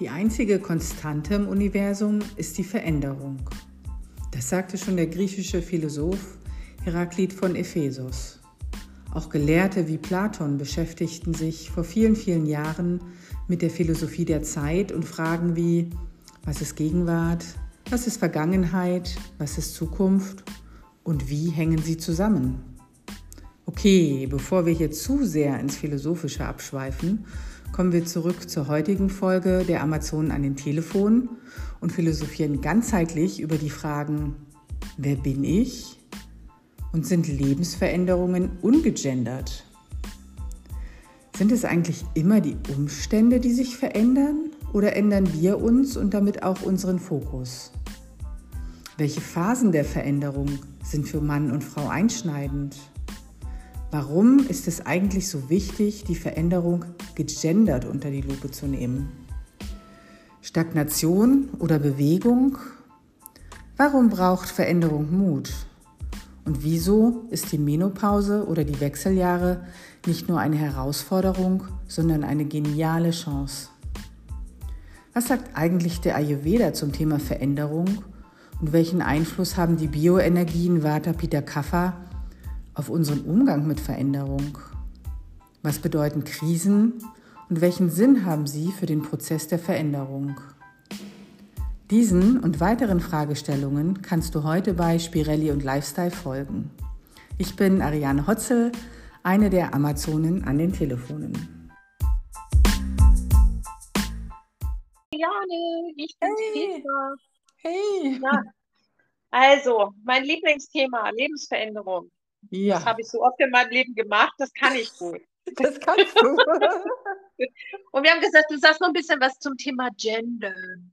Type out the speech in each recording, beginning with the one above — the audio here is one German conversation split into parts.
Die einzige Konstante im Universum ist die Veränderung. Das sagte schon der griechische Philosoph Heraklit von Ephesos. Auch Gelehrte wie Platon beschäftigten sich vor vielen, vielen Jahren mit der Philosophie der Zeit und Fragen wie, was ist Gegenwart, was ist Vergangenheit, was ist Zukunft und wie hängen sie zusammen? Okay, bevor wir hier zu sehr ins Philosophische abschweifen, kommen wir zurück zur heutigen Folge der Amazonen an den Telefonen und philosophieren ganzheitlich über die Fragen, wer bin ich und sind Lebensveränderungen ungegendert? Sind es eigentlich immer die Umstände, die sich verändern oder ändern wir uns und damit auch unseren Fokus? Welche Phasen der Veränderung sind für Mann und Frau einschneidend? Warum ist es eigentlich so wichtig, die Veränderung gegendert unter die Lupe zu nehmen? Stagnation oder Bewegung? Warum braucht Veränderung Mut? Und wieso ist die Menopause oder die Wechseljahre nicht nur eine Herausforderung, sondern eine geniale Chance? Was sagt eigentlich der Ayurveda zum Thema Veränderung und welchen Einfluss haben die Bioenergien Vata Pitta Kapha auf unseren Umgang mit Veränderung? Was bedeuten Krisen und welchen Sinn haben sie für den Prozess der Veränderung? Diesen und weiteren Fragestellungen kannst du heute bei Spirelli und Lifestyle folgen. Ich bin Ariane Hotzel, eine der Amazonen an den Telefonen. Ariane, ich bin hey. Petra. Hey. Ja. Also, mein Lieblingsthema, Lebensveränderung. Ja. Das habe ich so oft in meinem Leben gemacht, das kann ich gut. Das kannst du. Und wir haben gesagt, du sagst noch ein bisschen was zum Thema Gendern.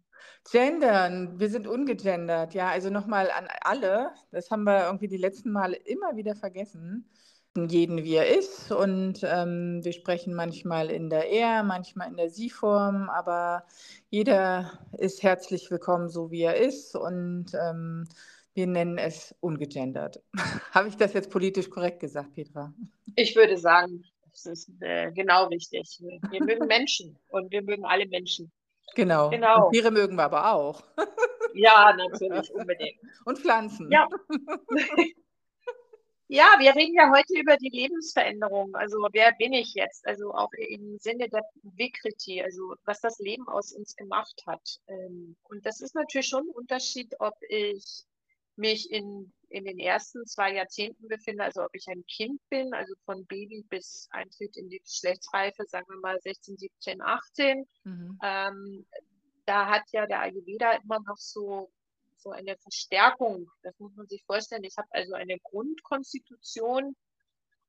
Gendern, wir sind ungegendert, ja, also nochmal an alle, das haben wir irgendwie die letzten Male immer wieder vergessen, jeden wie er ist und ähm, wir sprechen manchmal in der Er, manchmal in der Sie-Form, aber jeder ist herzlich willkommen, so wie er ist und ähm, wir nennen es ungegendert. Habe ich das jetzt politisch korrekt gesagt, Petra? Ich würde sagen, das ist äh, genau richtig. Wir mögen Menschen und wir mögen alle Menschen. Genau. genau. Und Tiere mögen wir aber auch. Ja, natürlich, unbedingt. Und Pflanzen. Ja. ja, wir reden ja heute über die Lebensveränderung. Also wer bin ich jetzt? Also auch im Sinne der Vikriti, also was das Leben aus uns gemacht hat. Ähm, und das ist natürlich schon ein Unterschied, ob ich mich in, in den ersten zwei Jahrzehnten befinde, also ob ich ein Kind bin, also von Baby bis Eintritt in die Geschlechtsreife, sagen wir mal 16, 17, 18. Mhm. Ähm, da hat ja der Ayurveda immer noch so, so eine Verstärkung. Das muss man sich vorstellen. Ich habe also eine Grundkonstitution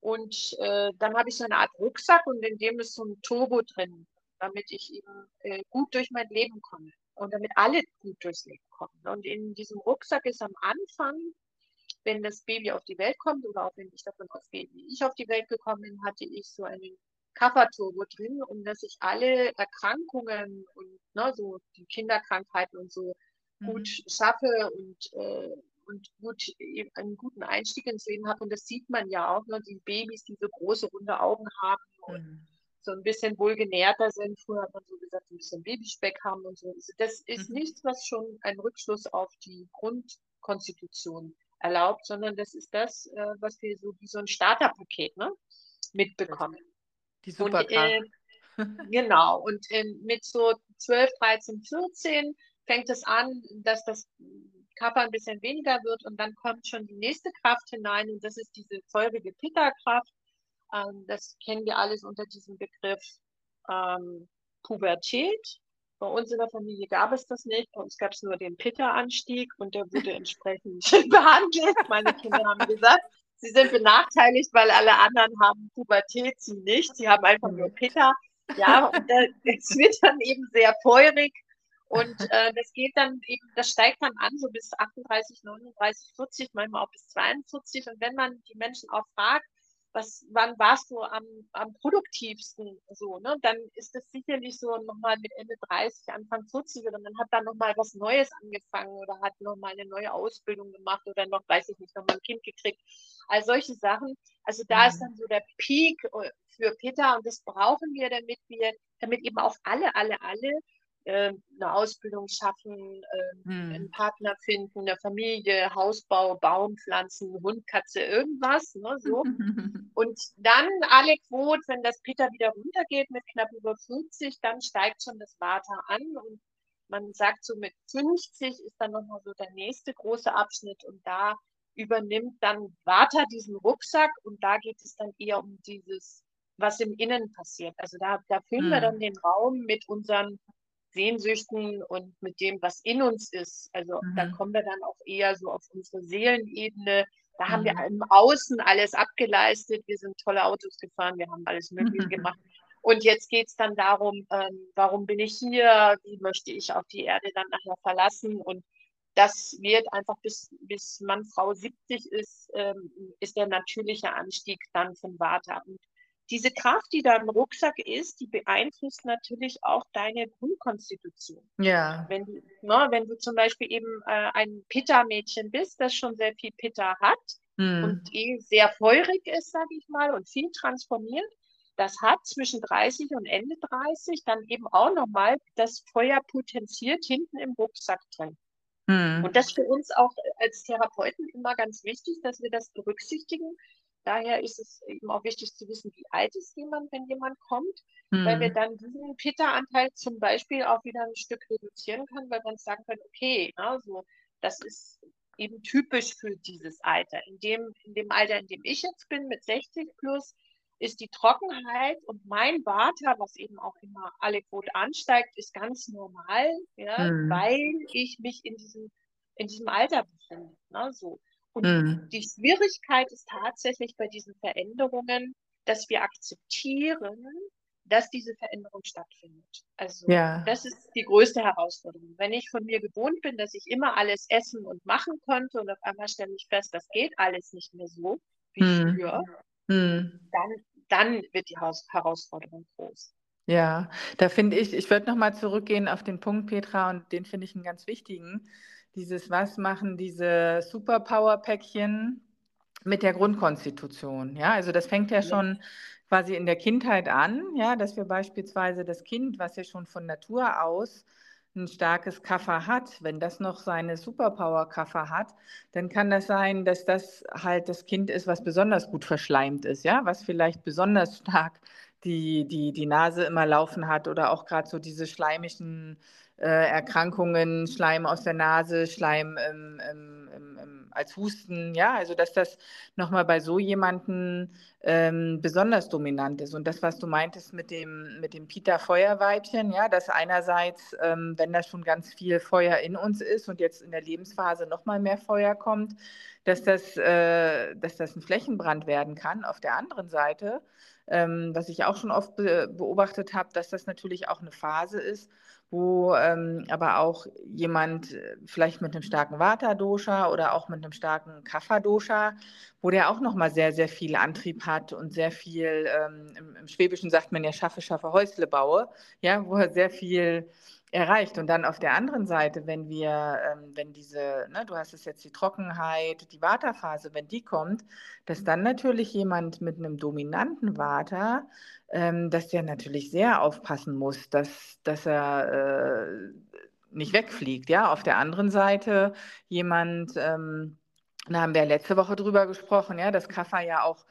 und äh, dann habe ich so eine Art Rucksack und in dem ist so ein Turbo drin, damit ich eben äh, gut durch mein Leben komme und damit alle gut durchs Leben kommen. Und in diesem Rucksack ist am Anfang, wenn das Baby auf die Welt kommt oder auch wenn ich davon ausgehe, wie ich auf die Welt gekommen bin, hatte ich so einen Kafferturbo drin, um dass ich alle Erkrankungen und ne, so die Kinderkrankheiten und so mhm. gut schaffe und, äh, und gut, einen guten Einstieg ins Leben habe. Und das sieht man ja auch, ne, die Babys, die so große runde Augen haben und mhm so ein bisschen wohlgenährter sind. Früher hat man so gesagt, ein bisschen Babyspeck haben und so. Also das ist mhm. nichts, was schon einen Rückschluss auf die Grundkonstitution erlaubt, sondern das ist das, äh, was wir so wie so ein Starterpaket ne, mitbekommen. Die Superkraft. Und, äh, genau. Und äh, mit so 12, 13, 14 fängt es an, dass das Kappa ein bisschen weniger wird und dann kommt schon die nächste Kraft hinein und das ist diese feurige Pitta-Kraft das kennen wir alles unter diesem Begriff ähm, Pubertät. Bei uns in der Familie gab es das nicht. Bei uns gab es nur den Pitta-Anstieg und der wurde entsprechend behandelt. Meine Kinder haben gesagt, sie sind benachteiligt, weil alle anderen haben Pubertät, sie nicht. Sie haben einfach nur Pitta. Ja, und es wird dann eben sehr feurig. Und äh, das geht dann eben, das steigt dann an, so bis 38, 39, 40, manchmal auch bis 42. Und wenn man die Menschen auch fragt, was, wann warst du am, am produktivsten? So, ne? Dann ist es sicherlich so nochmal mit Ende 30, Anfang 40 oder man hat dann nochmal was Neues angefangen oder hat nochmal eine neue Ausbildung gemacht oder noch, weiß ich nicht, nochmal ein Kind gekriegt. All solche Sachen. Also da mhm. ist dann so der Peak äh, für Peter und das brauchen wir, damit wir, damit eben auch alle, alle, alle äh, eine Ausbildung schaffen, äh, hm. einen Partner finden, eine Familie, Hausbau, Baum pflanzen, Hund, Katze, irgendwas. Ne, so. und dann alle Quote, wenn das Peter wieder runtergeht mit knapp über 50, dann steigt schon das Vata an und man sagt so mit 50 ist dann nochmal so der nächste große Abschnitt und da übernimmt dann Vata diesen Rucksack und da geht es dann eher um dieses, was im Innen passiert. Also da, da füllen hm. wir dann den Raum mit unseren Sehnsüchten und mit dem, was in uns ist. Also mhm. da kommen wir dann auch eher so auf unsere Seelenebene. Da mhm. haben wir mhm. im Außen alles abgeleistet. Wir sind tolle Autos gefahren, wir haben alles Mögliche gemacht. Und jetzt geht es dann darum, ähm, warum bin ich hier, wie möchte ich auch die Erde dann nachher verlassen. Und das wird einfach bis, bis man Frau 70 ist, ähm, ist der natürliche Anstieg dann von Vata. Und diese Kraft, die da im Rucksack ist, die beeinflusst natürlich auch deine Grundkonstitution. Ja. Wenn du, ne, wenn du zum Beispiel eben äh, ein Pitta-Mädchen bist, das schon sehr viel Pitta hat hm. und eh sehr feurig ist, sage ich mal, und viel transformiert, das hat zwischen 30 und Ende 30 dann eben auch nochmal das Feuer potenziert hinten im Rucksack drin. Hm. Und das ist für uns auch als Therapeuten immer ganz wichtig, dass wir das berücksichtigen. Daher ist es eben auch wichtig zu wissen, wie alt ist jemand, wenn jemand kommt, hm. weil wir dann diesen Pitta-Anteil zum Beispiel auch wieder ein Stück reduzieren können, weil wir uns sagen können, okay, also das ist eben typisch für dieses Alter. In dem, in dem Alter, in dem ich jetzt bin, mit 60 plus, ist die Trockenheit und mein Vata, was eben auch immer alle Quote ansteigt, ist ganz normal, ja, mhm. weil ich mich in diesem, in diesem Alter befinde. Ne, so. Und mhm. die Schwierigkeit ist tatsächlich bei diesen Veränderungen, dass wir akzeptieren, dass diese Veränderung stattfindet. Also ja. das ist die größte Herausforderung. Wenn ich von mir gewohnt bin, dass ich immer alles essen und machen konnte und auf einmal stelle ich fest, das geht alles nicht mehr so wie mhm. früher, hm. Dann, dann wird die Haus Herausforderung groß. Ja, da finde ich, ich würde nochmal zurückgehen auf den Punkt, Petra, und den finde ich einen ganz wichtigen. Dieses, was machen diese Superpower-Päckchen mit der Grundkonstitution? Ja, also das fängt ja, schon quasi in der Kindheit an, ja, dass wir beispielsweise das Kind, was ja schon von Natur aus ein starkes Kaffer hat, wenn das noch seine Superpower-Kaffer hat, dann kann das sein, dass das halt das Kind ist, was besonders gut verschleimt ist, ja, was vielleicht besonders stark die, die, die Nase immer laufen hat oder auch gerade so diese schleimischen äh, Erkrankungen, Schleim aus der Nase, Schleim im, im, im, als Husten, ja, also dass das nochmal bei so jemanden ähm, besonders dominant ist. Und das, was du meintest mit dem, mit dem Pita-Feuerweibchen, ja, dass einerseits, ähm, wenn da schon ganz viel Feuer in uns ist und jetzt in der Lebensphase nochmal mehr Feuer kommt, dass das, äh, dass das ein Flächenbrand werden kann. Auf der anderen Seite, ähm, was ich auch schon oft be beobachtet habe, dass das natürlich auch eine Phase ist, wo ähm, aber auch jemand äh, vielleicht mit einem starken Vata-Dosha oder auch mit einem starken Kapha-Dosha, wo der auch nochmal sehr, sehr viel Antrieb hat und sehr viel, ähm, im, im, Schwäbischen sagt man ja, schaffe, schaffe, Häusle baue, ja, wo er sehr viel erreicht. Und dann auf der anderen Seite, wenn wir, ähm, wenn diese, ne, du hast es jetzt die Trockenheit, die Vata-Phase, wenn die kommt, dass dann natürlich jemand mit einem dominanten Vata ähm, dass der natürlich sehr aufpassen muss, dass, dass er äh, nicht wegfliegt. Ja, auf der anderen Seite jemand, ähm, da haben wir letzte Woche drüber gesprochen, ja, dass Kaffer ja auch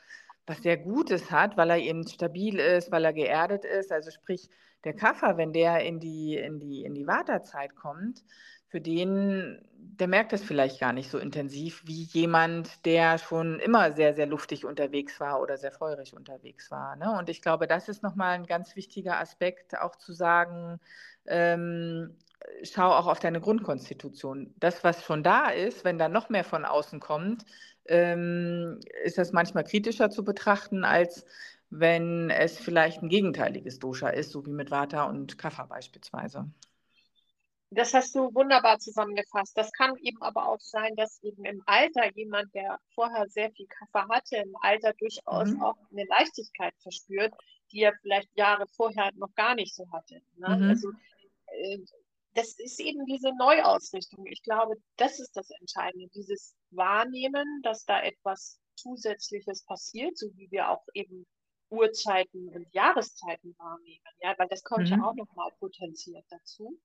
was sehr Gutes hat, weil er eben stabil ist, weil er geerdet ist. Also sprich, der Kaffer, wenn der in die, in die, in die Wartezeit kommt, für den, der merkt das vielleicht gar nicht so intensiv wie jemand, der schon immer sehr, sehr luftig unterwegs war oder sehr feurig unterwegs war. Ne? Und ich glaube, das ist nochmal ein ganz wichtiger Aspekt, auch zu sagen, ähm, schau auch auf deine Grundkonstitution. Das, was schon da ist, wenn da noch mehr von außen kommt, ähm, ist das manchmal kritischer zu betrachten, als wenn es vielleicht ein gegenteiliges Dosha ist, so wie mit Vata und Kapha beispielsweise. Das hast du wunderbar zusammengefasst. Das kann eben aber auch sein, dass eben im Alter jemand, der vorher sehr viel Kaffee hatte, im Alter durchaus mhm. auch eine Leichtigkeit verspürt, die er vielleicht Jahre vorher noch gar nicht so hatte. Ne? Mhm. Also äh, das ist eben diese Neuausrichtung. Ich glaube, das ist das Entscheidende, dieses Wahrnehmen, dass da etwas Zusätzliches passiert, so wie wir auch eben Uhrzeiten und Jahreszeiten wahrnehmen. Ja, weil das kommt mhm. ja auch nochmal potenziert dazu.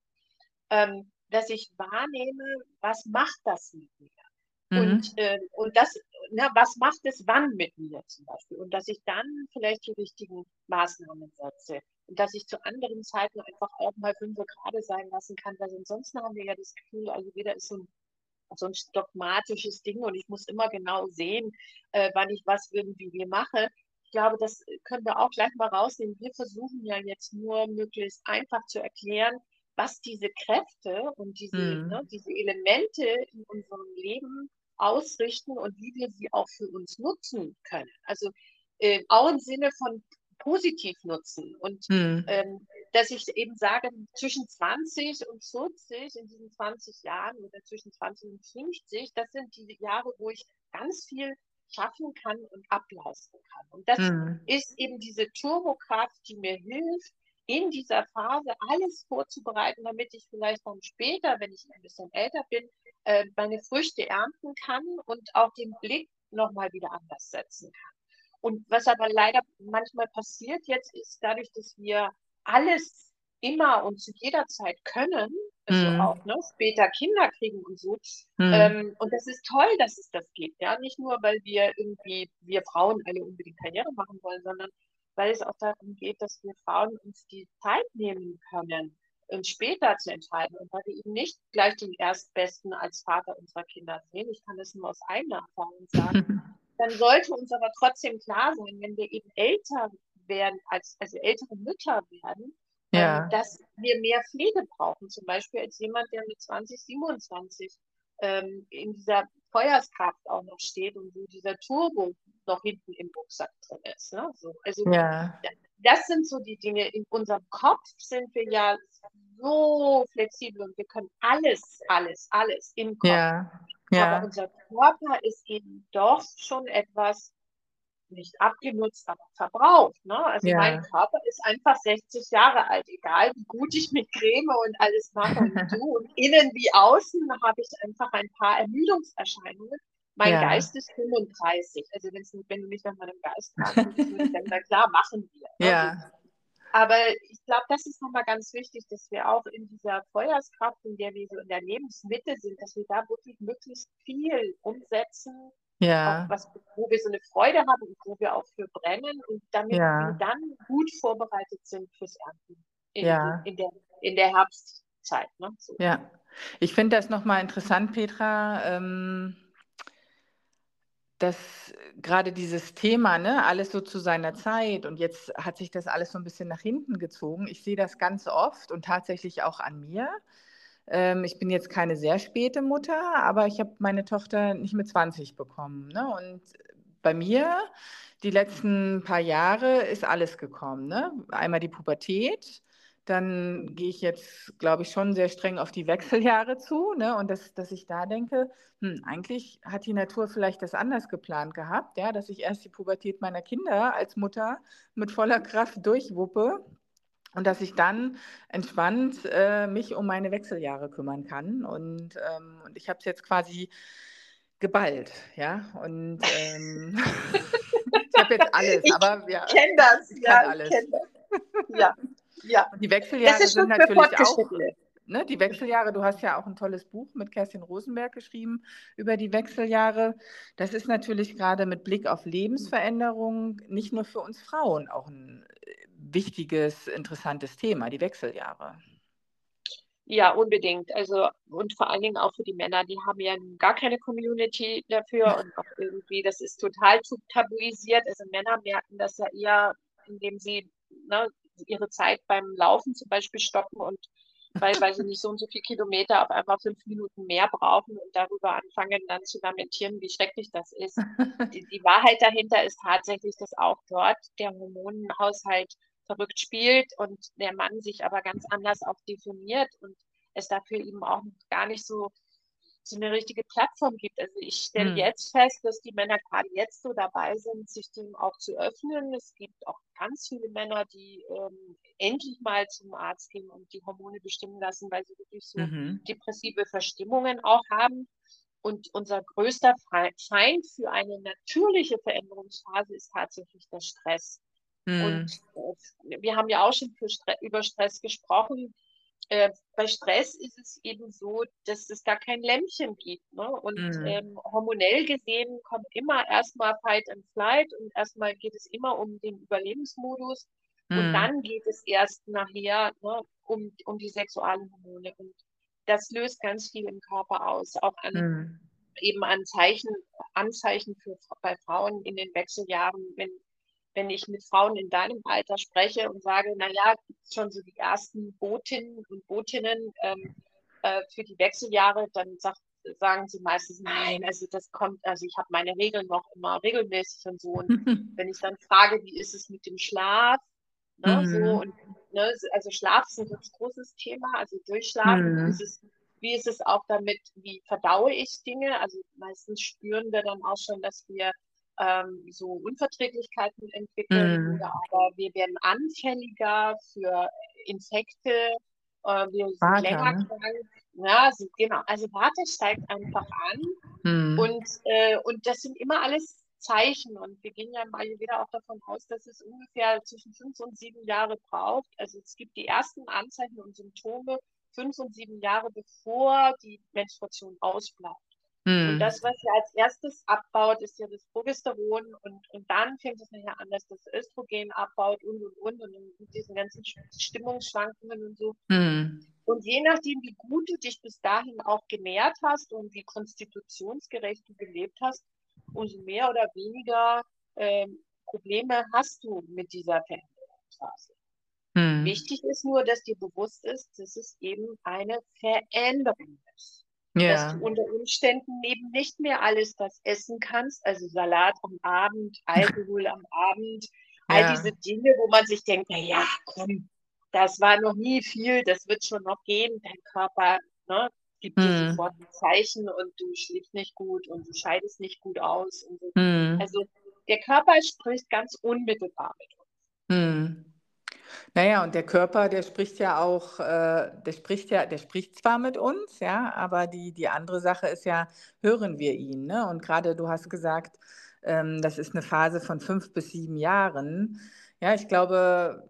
ähm, dass ich wahrnehme, was macht das mit mir? Und, äh, und das, na, was macht es wann mit mir zum Beispiel? Und dass ich dann vielleicht die richtigen Maßnahmen setze. Und dass ich zu anderen Zeiten einfach auch mal fünf gerade sein lassen kann, weil ansonsten haben wir ja das Gefühl, also jeder ist so ein, so ein dogmatisches Ding und ich muss immer genau sehen, äh, wann ich was irgendwie wie mache. Ich glaube, das können wir auch gleich mal rausnehmen. Wir versuchen ja jetzt nur möglichst einfach zu erklären, was diese Kräfte und diese, mhm. ne, diese Elemente in unserem Leben ausrichten und wie wir sie auch für uns nutzen können. Also äh, auch im Sinne von positiv nutzen. Und mhm. ähm, dass ich eben sage, zwischen 20 und 40, in diesen 20 Jahren oder zwischen 20 und 50, das sind die Jahre, wo ich ganz viel schaffen kann und ableisten kann. Und das mhm. ist eben diese Turbokraft, die mir hilft, in dieser Phase alles vorzubereiten, damit ich vielleicht dann später, wenn ich ein bisschen älter bin, äh, meine Früchte ernten kann und auch den Blick nochmal wieder anders setzen kann. Und was aber leider manchmal passiert jetzt ist, dadurch, dass wir alles immer und zu jeder Zeit können, also mm. auch ne, später Kinder kriegen und so. Mm. Ähm, und das ist toll, dass es das gibt. Ja, nicht nur, weil wir irgendwie, wir Frauen alle unbedingt Karriere machen wollen, sondern weil es auch darum geht, dass wir Frauen uns die Zeit nehmen können, uns später zu entscheiden und weil wir eben nicht gleich den Erstbesten als Vater unserer Kinder sehen. Ich kann das nur aus eigener Erfahrung sagen. Dann sollte uns aber trotzdem klar sein, wenn wir eben älter werden, als, also ältere Mütter werden, ja. ähm, dass wir mehr Pflege brauchen. Zum Beispiel als jemand, der mit 20, 27 ähm, in dieser Feuerskraft auch noch steht und wo dieser Turbo noch hinten im Rucksack drin ist. Ne? So, also ja. das sind so die Dinge. In unserem Kopf sind wir ja so flexibel und wir können alles, alles, alles im Kopf. Ja. Ja. Aber unser Körper ist eben doch schon etwas nicht abgenutzt, aber verbraucht. Ne? Also ja. mein Körper ist einfach 60 Jahre alt, egal wie gut ich mit Creme und alles mache und du. Und innen wie außen habe ich einfach ein paar Ermüdungserscheinungen. Mein ja. Geist ist 35. Also wenn du mich nach meinem Geist fragst, dann na klar, machen wir. Ne? Ja. Aber ich glaube, das ist nochmal ganz wichtig, dass wir auch in dieser Feuerskraft, in der wir so in der Lebensmitte sind, dass wir da wirklich möglichst viel umsetzen, ja. was, wo wir so eine Freude haben und wo wir auch für brennen und damit ja. wir dann gut vorbereitet sind fürs Ernten in, ja. in, der, in der Herbstzeit. Ne? So. Ja, ich finde das nochmal interessant, Petra. Ähm dass gerade dieses Thema, ne, alles so zu seiner Zeit und jetzt hat sich das alles so ein bisschen nach hinten gezogen. Ich sehe das ganz oft und tatsächlich auch an mir. Ähm, ich bin jetzt keine sehr späte Mutter, aber ich habe meine Tochter nicht mit 20 bekommen. Ne? Und bei mir die letzten paar Jahre ist alles gekommen. Ne? Einmal die Pubertät, dann gehe ich jetzt, glaube ich, schon sehr streng auf die Wechseljahre zu. Ne? Und das, dass ich da denke, hm, eigentlich hat die Natur vielleicht das anders geplant gehabt, ja? dass ich erst die Pubertät meiner Kinder als Mutter mit voller Kraft durchwuppe und dass ich dann entspannt äh, mich um meine Wechseljahre kümmern kann. Und, ähm, und ich habe es jetzt quasi geballt, ja. Und ähm, ich habe jetzt alles, ich aber ja. Kenn das, ich ja, alles. kenn das. Ja, ja. Und die Wechseljahre sind natürlich auch. Ne, die Wechseljahre, du hast ja auch ein tolles Buch mit Kerstin Rosenberg geschrieben über die Wechseljahre. Das ist natürlich gerade mit Blick auf Lebensveränderung nicht nur für uns Frauen auch ein wichtiges, interessantes Thema, die Wechseljahre. Ja, unbedingt. Also und vor allen Dingen auch für die Männer, die haben ja gar keine Community dafür und auch irgendwie, das ist total tabuisiert. Also Männer merken das ja eher, indem sie ne, ihre Zeit beim Laufen zum Beispiel stoppen und weil, weil sie nicht so und so viele Kilometer auf einmal fünf Minuten mehr brauchen und darüber anfangen dann zu lamentieren, wie schrecklich das ist. Die, die Wahrheit dahinter ist tatsächlich, dass auch dort der Hormonhaushalt verrückt spielt und der Mann sich aber ganz anders auch definiert und es dafür eben auch gar nicht so, so eine richtige Plattform gibt. Also ich stelle hm. jetzt fest, dass die Männer gerade jetzt so dabei sind, sich dem auch zu öffnen. Es gibt auch ganz viele Männer, die ähm, endlich mal zum Arzt gehen und die Hormone bestimmen lassen, weil sie wirklich so mhm. depressive Verstimmungen auch haben. Und unser größter Feind für eine natürliche Veränderungsphase ist tatsächlich der Stress. Und äh, wir haben ja auch schon Stre über Stress gesprochen. äh, bei Stress ist es eben so, dass es da kein Lämpchen gibt. Ne? Und Mhm. ähm, hormonell gesehen kommt immer erstmal Fight and Flight und erstmal geht es immer um den Überlebensmodus und Mhm. dann geht es erst nachher ne, um, um die Sexualhormone. Und das löst ganz viel im Körper aus, auch an Mhm. eben an Zeichen, Anzeichen für, bei Frauen in den Wechseljahren, wenn, wenn ich mit Frauen in deinem Alter spreche und sage, naja, gibt es schon so die ersten Botinnen und Botinnen ähm, äh, für die Wechseljahre, dann sagt, sagen sie meistens, nein, also das kommt, also ich habe meine Regeln noch immer regelmäßig und so. Und wenn ich dann frage, wie ist es mit dem Schlaf, ne, Mhm. so und ne, also Schlaf ist ein ganz großes Thema, also durchschlafen, Mhm. ist es wie ist es auch damit, wie verdaue ich Dinge? Also meistens spüren wir dann auch schon, dass wir ähm, so Unverträglichkeiten entwickeln oder aber wir werden anfälliger für Infekte, äh, wir sind Vata, länger ne? krank. Ja, so, genau. Also Warte steigt einfach an Mhm. und, äh, und das sind immer alles Zeichen und wir gehen ja mal wieder auch davon aus, dass es ungefähr zwischen fünf und sieben Jahre braucht. Also es gibt die ersten Anzeichen und Symptome fünf und sieben Jahre bevor die Menstruation ausbleibt. Und Mhm. das, was ja als erstes abbaut, ist ja das Progesteron und, und dann fängt es nachher an, dass das Östrogen abbaut und und und und mit diesen ganzen Stimmungsschwankungen und so. Mhm. Und je nachdem, wie gut du dich bis dahin auch genährt hast und wie konstitutionsgerecht du gelebt hast, umso mehr oder weniger ähm, Probleme hast du mit dieser Veränderungsphase. Mhm. Wichtig ist nur, dass dir bewusst ist, dass es eben eine Veränderung ist. Dass Ja. du unter Umständen eben nicht mehr alles das essen kannst, also Salat am Abend, Alkohol am Abend, all Ja. diese Dinge, wo man sich denkt, na ja, komm, das war noch nie viel, das wird schon noch gehen. Dein Körper ne, gibt dir Mhm. sofort ein Zeichen und du schläfst nicht gut und du scheidest nicht gut aus. So. Mhm. Also der Körper spricht ganz unmittelbar mit uns. Mhm. Naja, und der Körper, der spricht ja auch, äh, der spricht ja, der spricht zwar mit uns, ja, aber die, die andere Sache ist ja, hören wir ihn, ne? Und gerade du hast gesagt, ähm, das ist eine Phase von fünf bis sieben Jahren. Ja, ich glaube,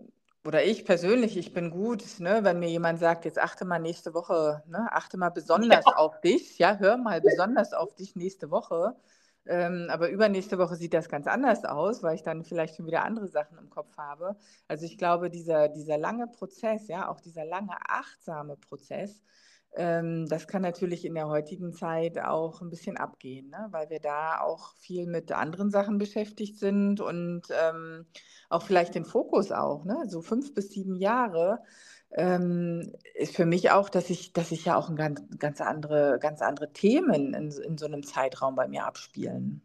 oder ich persönlich, ich bin gut, ne, wenn mir jemand sagt, jetzt achte mal nächste Woche, ne, achte mal besonders auf dich, ja, hör mal besonders auf dich nächste Woche. Ähm, aber übernächste Woche sieht das ganz anders aus, weil ich dann vielleicht schon wieder andere Sachen im Kopf habe. Also ich glaube, dieser, dieser lange Prozess, ja, auch dieser lange achtsame Prozess, ähm, das kann natürlich in der heutigen Zeit auch ein bisschen abgehen, ne? weil wir da auch viel mit anderen Sachen beschäftigt sind und ähm, auch vielleicht den Fokus auch, ne? so fünf bis sieben Jahre ähm, ist für mich auch, dass ich, dass ich ja auch ein ganz, ganz andere, ganz andere Themen in, in so einem Zeitraum bei mir abspielen.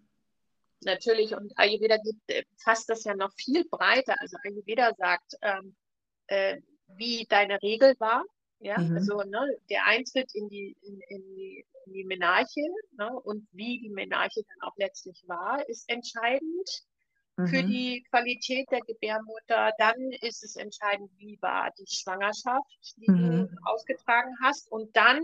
Natürlich, und Ayurveda gibt, äh, fasst das ja noch viel breiter. Also Ayurveda sagt, ähm, äh, wie deine Regel war. Ja, Mhm. also ne, der Eintritt in die, in, in die, in die Menarche ne, und wie die Menarche dann auch letztlich war, ist entscheidend für Mhm. die Qualität der Gebärmutter. Dann ist es entscheidend, wie war die Schwangerschaft, die Mhm. du ausgetragen hast. Und dann,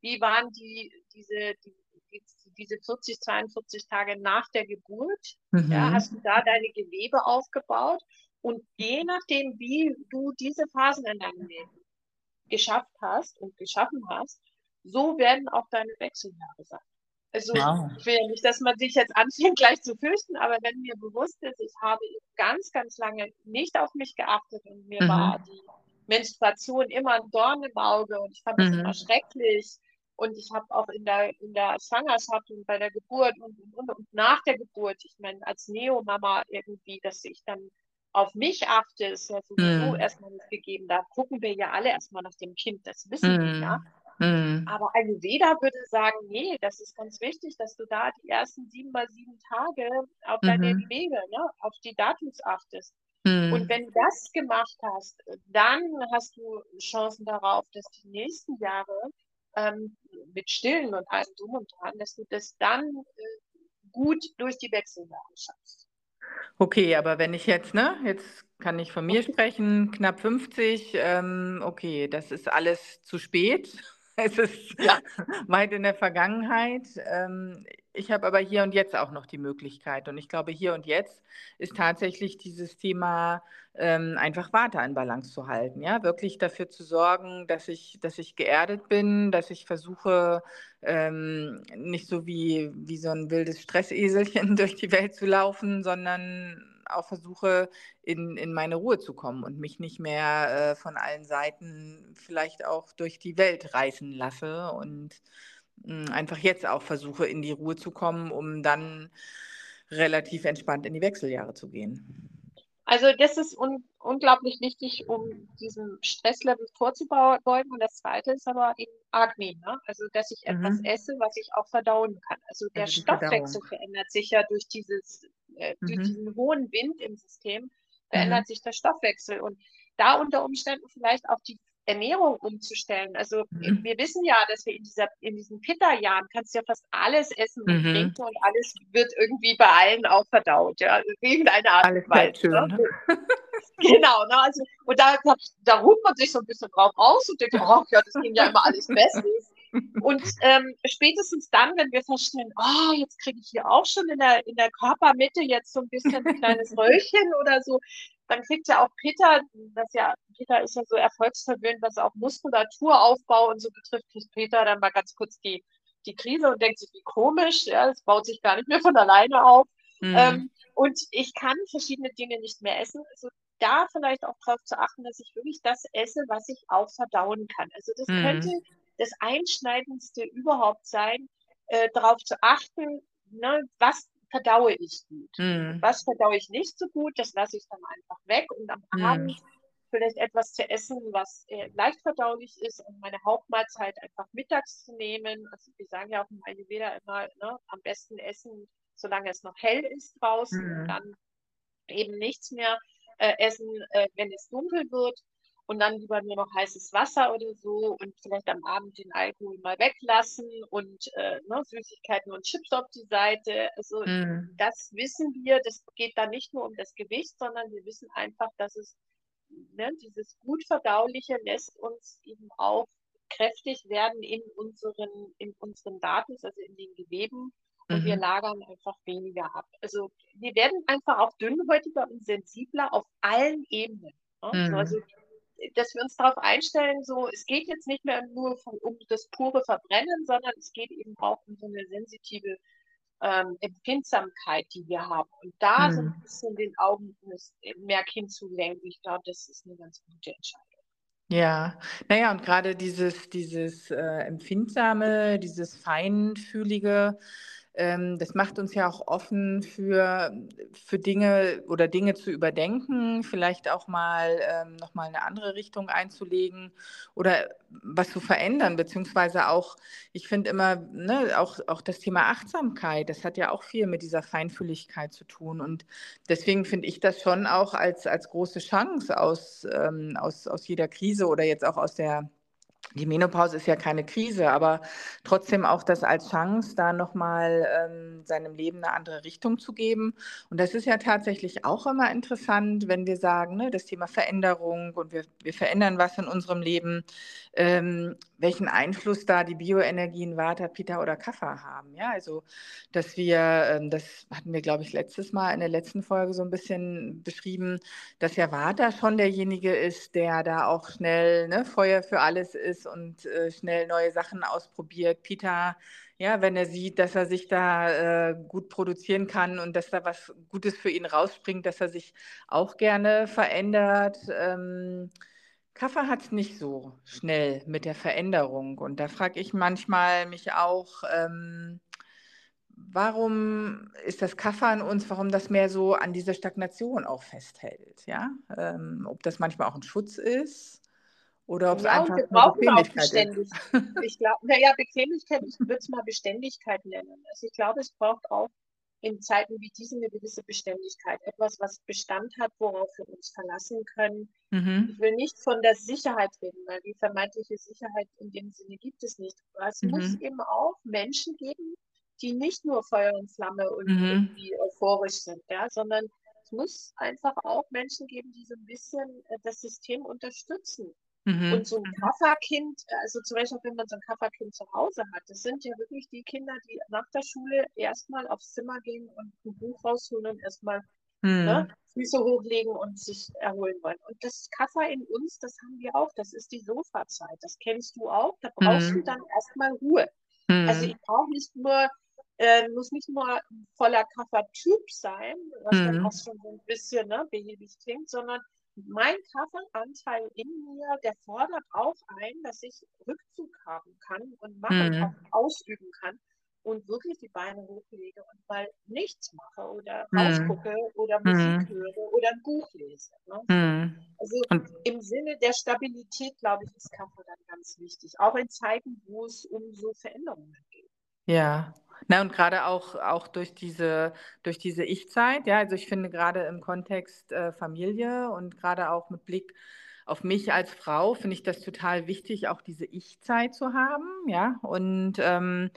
wie waren die, diese, die, die, diese 40, 42 Tage nach der Geburt? Ja, Mhm. hast du da deine Gewebe aufgebaut? Und je nachdem, wie du diese Phasen in deinem Leben geschafft hast und geschaffen hast, so werden auch deine Wechseljahre sein. Also Wow. ich will ja nicht, dass man sich jetzt anfängt gleich zu fürchten, aber wenn mir bewusst ist, ich habe ganz, ganz lange nicht auf mich geachtet und mir war Mhm. die Menstruation immer ein Dorn im Auge und ich fand das immer Mhm. schrecklich. Und ich habe auch in der, in der Schwangerschaft und bei der Geburt und, und, und, und nach der Geburt, ich meine, als Neomama irgendwie, dass ich dann auf mich achte, ist ja sowieso Mhm. erstmal nicht gegeben. Da gucken wir ja alle erstmal nach dem Kind, das wissen wir ja. Mhm. Aber Ayurveda würde sagen, nee, das ist ganz wichtig, dass du da die ersten sieben mal sieben Tage auf deine Mhm. Wege, ne, auf die Datums achtest. Und Mhm. wenn du das gemacht hast, dann hast du Chancen darauf, dass die nächsten Jahre ähm, mit Stillen und allem drum und dran, dass du das dann äh, gut durch die Wechseljahre schaffst. Okay, aber wenn ich jetzt, ne, jetzt kann ich von mir sprechen, knapp 50, ähm, okay, das ist alles zu spät. Es ist Ja. weit in der Vergangenheit. Ähm, ich habe aber hier und jetzt auch noch die Möglichkeit. Und ich glaube, hier und jetzt ist tatsächlich dieses Thema ähm, einfach Warte in Balance zu halten. Ja, wirklich dafür zu sorgen, dass ich, dass ich geerdet bin, dass ich versuche, ähm, nicht so wie, wie so ein wildes Stresseselchen durch die Welt zu laufen, sondern auch versuche, in, in meine Ruhe zu kommen und mich nicht mehr äh, von allen Seiten vielleicht auch durch die Welt reißen lasse und mh, hm, einfach jetzt auch versuche, in die Ruhe zu kommen, um dann relativ entspannt in die Wechseljahre zu gehen. Also das ist un unglaublich wichtig, um diesem Stresslevel vorzubeugen. Und das Zweite ist aber eben Agni, ne? also dass ich mhm. etwas esse, was ich auch verdauen kann. Also der also Stoffwechsel verändert sich ja durch, dieses, äh, mhm. durch diesen hohen Wind im System, verändert mhm. sich der Stoffwechsel. Und da unter Umständen vielleicht auch die Ernährung umzustellen. Also mhm. wir wissen ja, dass wir in, dieser, in diesen Pitta-Jahren kannst du ja fast alles essen und mhm. trinken und alles wird irgendwie bei allen auch verdaut, ja, irgendeine Art und Weise. Ne? ne? genau, ne? also, und da, da ruht man sich so ein bisschen drauf aus und denkt, oh ja, das ging ja immer alles bestens. Und ähm, spätestens dann, wenn wir feststellen, oh, jetzt kriege ich hier auch schon in der, in der Körpermitte jetzt so ein bisschen ein kleines Röllchen oder so, dann kriegt ja auch Peter, das ja, Peter ist ja so erfolgsverwöhnt, was auch Muskulaturaufbau und so betrifft, kriegt Peter dann mal ganz kurz die, die Krise und denkt sich, wie komisch, ja, das baut sich gar nicht mehr von alleine auf. Mhm. Ähm, und ich kann verschiedene Dinge nicht mehr essen. Also da vielleicht auch darauf zu achten, dass ich wirklich das esse, was ich auch verdauen kann. Also das mhm. könnte das Einschneidendste überhaupt sein, äh, darauf zu achten, ne, was verdaue ich gut. Mhm. Was verdaue ich nicht so gut, das lasse ich dann einfach weg und am mhm. Abend vielleicht etwas zu essen, was äh, leicht verdaulich ist und meine Hauptmahlzeit einfach mittags zu nehmen. Also wir sagen ja auch im Ayurveda immer, ne, am besten essen, solange es noch hell ist draußen mhm. und dann eben nichts mehr äh, essen, äh, wenn es dunkel wird und dann lieber nur noch heißes Wasser oder so und vielleicht am Abend den Alkohol mal weglassen und äh, ne, Süßigkeiten und Chips auf die Seite. Also mm. das wissen wir, das geht da nicht nur um das Gewicht, sondern wir wissen einfach, dass es ne, dieses gut verdauliche lässt uns eben auch kräftig werden in unseren, in unseren Daten, also in den Geweben. Und mhm. wir lagern einfach weniger ab. Also wir werden einfach auch dünnhäutiger und sensibler auf allen Ebenen. Ne? Mhm. Also dass wir uns darauf einstellen, so, es geht jetzt nicht mehr nur von, um das pure Verbrennen, sondern es geht eben auch um so eine sensitive ähm, Empfindsamkeit, die wir haben. Und da hm. so ein bisschen den Augen mehr hinzulenken, ich glaube, das ist eine ganz gute Entscheidung. Ja, naja, und gerade dieses, dieses äh, Empfindsame, dieses Feinfühlige, das macht uns ja auch offen für, für Dinge oder Dinge zu überdenken, vielleicht auch mal ähm, nochmal eine andere Richtung einzulegen oder was zu verändern, beziehungsweise auch, ich finde immer, ne, auch, auch das Thema Achtsamkeit, das hat ja auch viel mit dieser Feinfühligkeit zu tun. Und deswegen finde ich das schon auch als, als große Chance aus, ähm, aus, aus jeder Krise oder jetzt auch aus der die Menopause ist ja keine Krise, aber trotzdem auch das als Chance, da nochmal ähm, seinem Leben eine andere Richtung zu geben. Und das ist ja tatsächlich auch immer interessant, wenn wir sagen, ne, das Thema Veränderung und wir, wir verändern was in unserem Leben, ähm, welchen Einfluss da die Bioenergien Vata, Pitta oder Kapha haben. Ja, also, dass wir, ähm, das hatten wir, glaube ich, letztes Mal in der letzten Folge so ein bisschen beschrieben, dass ja Vata schon derjenige ist, der da auch schnell ne, Feuer für alles ist und äh, schnell neue Sachen ausprobiert. Pitta, ja, wenn er sieht, dass er sich da äh, gut produzieren kann und dass da was Gutes für ihn rausspringt, dass er sich auch gerne verändert. Ähm, Kaffer hat es nicht so schnell mit der Veränderung. Und da frage ich manchmal mich auch, ähm, warum ist das Kaffer an uns, warum das mehr so an dieser Stagnation auch festhält? Ja? Ähm, ob das manchmal auch ein Schutz ist oder ob es ja, einfach wir brauchen Bequemlichkeit ist. Ich glaube, naja, Bequemlichkeit, ich würde es mal Beständigkeit nennen. Also ich glaube, es braucht auch in Zeiten wie diesen eine gewisse Beständigkeit, etwas, was Bestand hat, worauf wir uns verlassen können. Mhm. Ich will nicht von der Sicherheit reden, weil die vermeintliche Sicherheit in dem Sinne gibt es nicht. Aber es mhm. muss eben auch Menschen geben, die nicht nur Feuer und Flamme und mhm. irgendwie euphorisch sind, ja, sondern es muss einfach auch Menschen geben, die so ein bisschen äh, das System unterstützen. Mhm. Und so ein Kafferkind, also zum Beispiel, wenn man so ein Kafferkind zu Hause hat, das sind ja wirklich die Kinder, die nach der Schule erstmal aufs Zimmer gehen und ein Buch rausholen und erstmal mhm. ne, Füße hochlegen und sich erholen wollen. Und das Kaffer in uns, das haben wir auch, das ist die Sofazeit. Das kennst du auch. Da brauchst mhm. du dann erstmal Ruhe. Also ich brauche nicht nur äh, muss nicht nur ein voller Kaffertyp sein, was dann auch schon so ein bisschen ne, behäbig klingt, sondern mein Kafferanteil in mir, der fordert auch ein, dass ich Rückzug haben kann und machen mhm. auch ausüben kann und wirklich die Beine hochlege und mal nichts mache oder mhm. rausgucke oder Musik mhm. höre oder ein Buch lese. Ne? Mhm. Also und im Sinne der Stabilität, glaube ich, ist Kaffer dann ganz wichtig, auch in Zeiten, wo es um so Veränderungen geht. Ja, na, und gerade auch, auch durch diese, durch diese Ich-Zeit, ja, also ich finde gerade im Kontext äh, Familie und gerade auch mit Blick auf mich als Frau finde ich das total wichtig, auch diese Ich-Zeit zu haben, ja, und, ähm,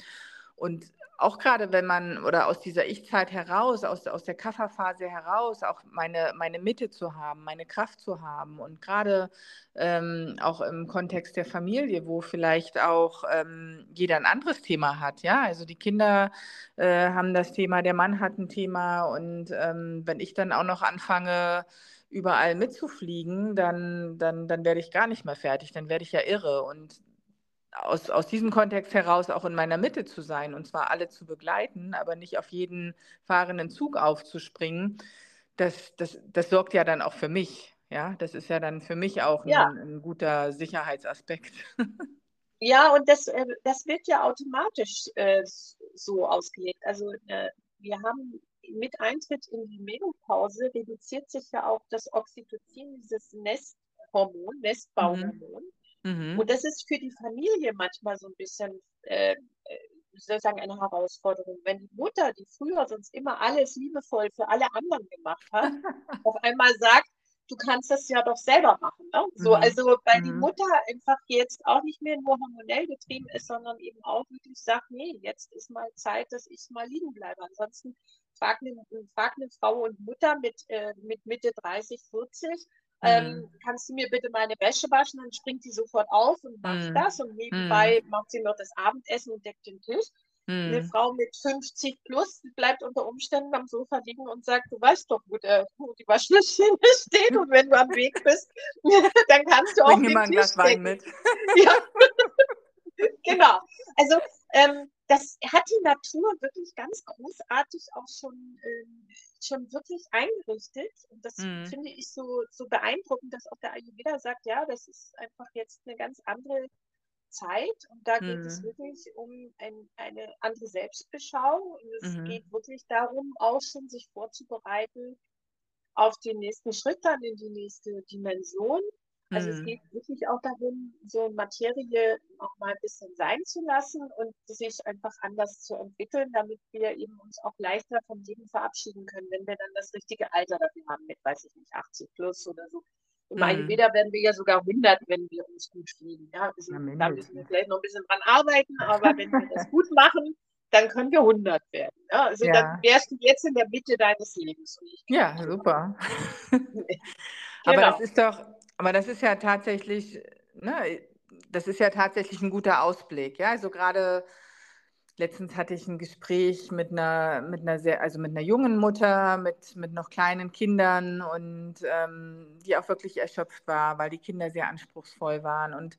und auch gerade wenn man oder aus dieser Ich-Zeit heraus, aus, aus der Kafferphase heraus, auch meine, meine Mitte zu haben, meine Kraft zu haben und gerade ähm, auch im Kontext der Familie, wo vielleicht auch ähm, jeder ein anderes Thema hat, ja, also die Kinder äh, haben das Thema, der Mann hat ein Thema und ähm, wenn ich dann auch noch anfange, überall mitzufliegen, dann, dann, dann werde ich gar nicht mehr fertig, dann werde ich ja irre und aus, aus diesem Kontext heraus auch in meiner Mitte zu sein und zwar alle zu begleiten, aber nicht auf jeden fahrenden Zug aufzuspringen, das, das, das sorgt ja dann auch für mich. Ja, das ist ja dann für mich auch ja. ein, ein, guter Sicherheitsaspekt. Ja, und das, äh, das wird ja automatisch äh, so ausgelegt. Also äh, wir haben mit Eintritt in die Menopause reduziert sich ja auch das Oxytocin, dieses Nesthormon, mhm. Nestbauhormon. Mhm. Mhm. Und das ist für die Familie manchmal so ein bisschen, äh, äh sozusagen eine Herausforderung. Wenn die Mutter, die früher sonst immer alles liebevoll für alle anderen gemacht hat, auf einmal sagt, du kannst das ja doch selber machen. Ne? So, mhm. Also weil mhm. die Mutter einfach jetzt auch nicht mehr nur hormonell getrieben ist, sondern eben auch wirklich sagt, nee, jetzt ist mal Zeit, dass ich mal liegen bleibe. Ansonsten fragt eine, fragt eine Frau und Mutter mit, äh, mit Mitte 30, 40, ähm, mhm. kannst du mir bitte meine Wäsche waschen? Dann springt sie sofort auf und macht mhm. das und nebenbei mhm. macht sie noch das Abendessen und deckt den Tisch. Eine Frau mit 50 plus bleibt unter Umständen am Sofa liegen und sagt, du weißt doch, wo, der, wo die Waschmaschine steht und wenn du am Weg bist, dann kannst du auch Bring den mal ein Tisch Wein mit. ja. genau. Also ähm, das hat die Natur wirklich ganz großartig auch schon, ähm, schon wirklich eingerichtet. Und das mhm. finde ich so, so beeindruckend, dass auch der Ayurveda sagt, ja, das ist einfach jetzt eine ganz andere Zeit und da geht mhm. es wirklich um ein, eine andere Selbstbeschau und es mhm. geht wirklich darum, auch schon sich vorzubereiten auf den nächsten Schritt dann in die nächste Dimension also es mhm. geht wirklich auch darum, so Materie auch mal ein bisschen sein zu lassen und sich einfach anders zu entwickeln, damit wir eben uns auch leichter vom Leben verabschieden können, wenn wir dann das richtige Alter dafür haben, mit, weiß ich nicht, 80 plus oder so. Im mhm. Ayurveda werden wir ja sogar 100, wenn wir uns gut fliegen. Ja, also da müssen wir vielleicht noch ein bisschen dran arbeiten, aber wenn wir das gut machen, dann können wir 100 werden. Ja, also ja. dann wärst du jetzt in der Mitte deines Lebens. Ja, super. genau. Aber das ist doch, aber das ist ja tatsächlich, ne, das ist ja tatsächlich ein guter Ausblick. Ja, also gerade letztens hatte ich ein Gespräch mit einer, mit einer sehr, also mit einer jungen Mutter, mit, mit noch kleinen Kindern und ähm, die auch wirklich erschöpft war, weil die Kinder sehr anspruchsvoll waren und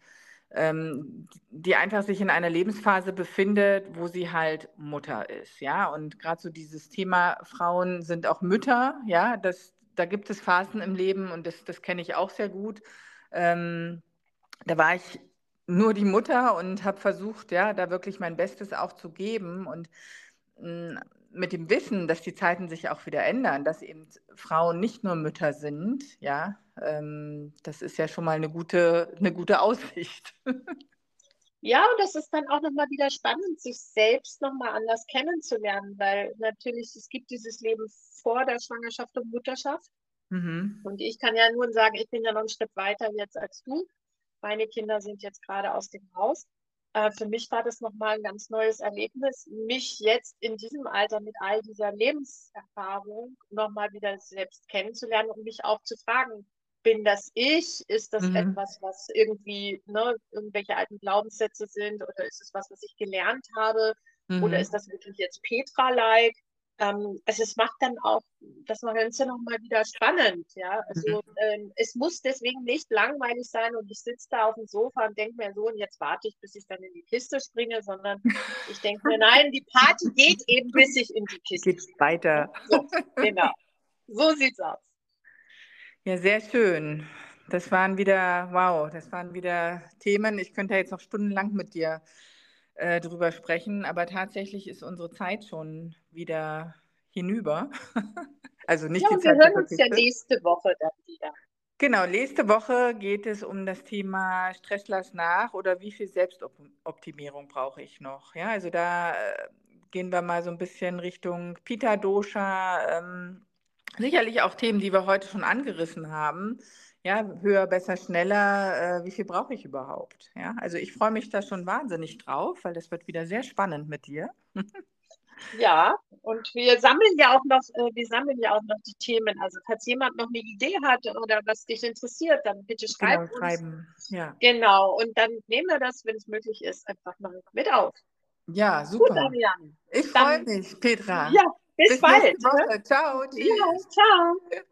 ähm, die einfach sich in einer Lebensphase befindet, wo sie halt Mutter ist, ja. Und gerade so dieses Thema Frauen sind auch Mütter, ja, das, da gibt es Phasen im Leben und das, das kenne ich auch sehr gut. Ähm, da war ich nur die Mutter und habe versucht, ja, da wirklich mein Bestes auch zu geben und mm, mit dem Wissen, dass die Zeiten sich auch wieder ändern, dass eben Frauen nicht nur Mütter sind, ja, ähm, das ist ja schon mal eine gute, eine gute Aussicht. Ja, und das ist dann auch nochmal wieder spannend, sich selbst nochmal anders kennenzulernen, weil natürlich es gibt dieses Leben vor der Schwangerschaft und Mutterschaft. Mhm. Und ich kann ja nur sagen, ich bin ja noch einen Schritt weiter jetzt als du. Meine Kinder sind jetzt gerade aus dem Haus. Äh, für mich war das nochmal ein ganz neues Erlebnis, mich jetzt in diesem Alter mit all dieser Lebenserfahrung nochmal wieder selbst kennenzulernen und mich auch zu fragen, bin das ich? Ist das mhm. etwas, was irgendwie ne, irgendwelche alten Glaubenssätze sind? Oder ist es was, was ich gelernt habe? Mhm. Oder ist das wirklich jetzt Petra-like? Ähm, also es macht dann auch das Ganze nochmal wieder spannend. Ja? Also mhm. ähm, es muss deswegen nicht langweilig sein und ich sitze da auf dem Sofa und denke mir so, und jetzt warte ich, bis ich dann in die Kiste springe, sondern ich denke mir, nein, die Party geht eben, bis ich in die Kiste geht springe. weiter. So, genau. So sieht's aus. Ja, sehr schön. Das waren wieder, wow, das waren wieder Themen. Ich könnte jetzt noch stundenlang mit dir äh, drüber sprechen, aber tatsächlich ist unsere Zeit schon wieder hinüber. also nicht ja, die Zeit. Wir hören uns ja nächste Woche dann wieder. Genau, nächste Woche geht es um das Thema Stress lass nach oder wie viel Selbstoptimierung brauche ich noch. Ja, also da äh, gehen wir mal so ein bisschen Richtung Pita Dosha, ähm, sicherlich auch Themen, die wir heute schon angerissen haben. Ja, höher, besser, schneller. Äh, wie viel brauche ich überhaupt? Ja, also ich freue mich da schon wahnsinnig drauf, weil das wird wieder sehr spannend mit dir. Ja, und wir sammeln ja auch noch, äh, wir sammeln ja auch noch die Themen. Also falls jemand noch eine Idee hat oder was dich interessiert, dann bitte schreib genau, uns. Schreiben. Ja. Genau, und dann nehmen wir das, wenn es möglich ist, einfach mal mit auf. Ja, super. Gut. Ich freue mich, Petra. Ja, bis, bis bald. Ciao. Tschüss. Ja, ciao.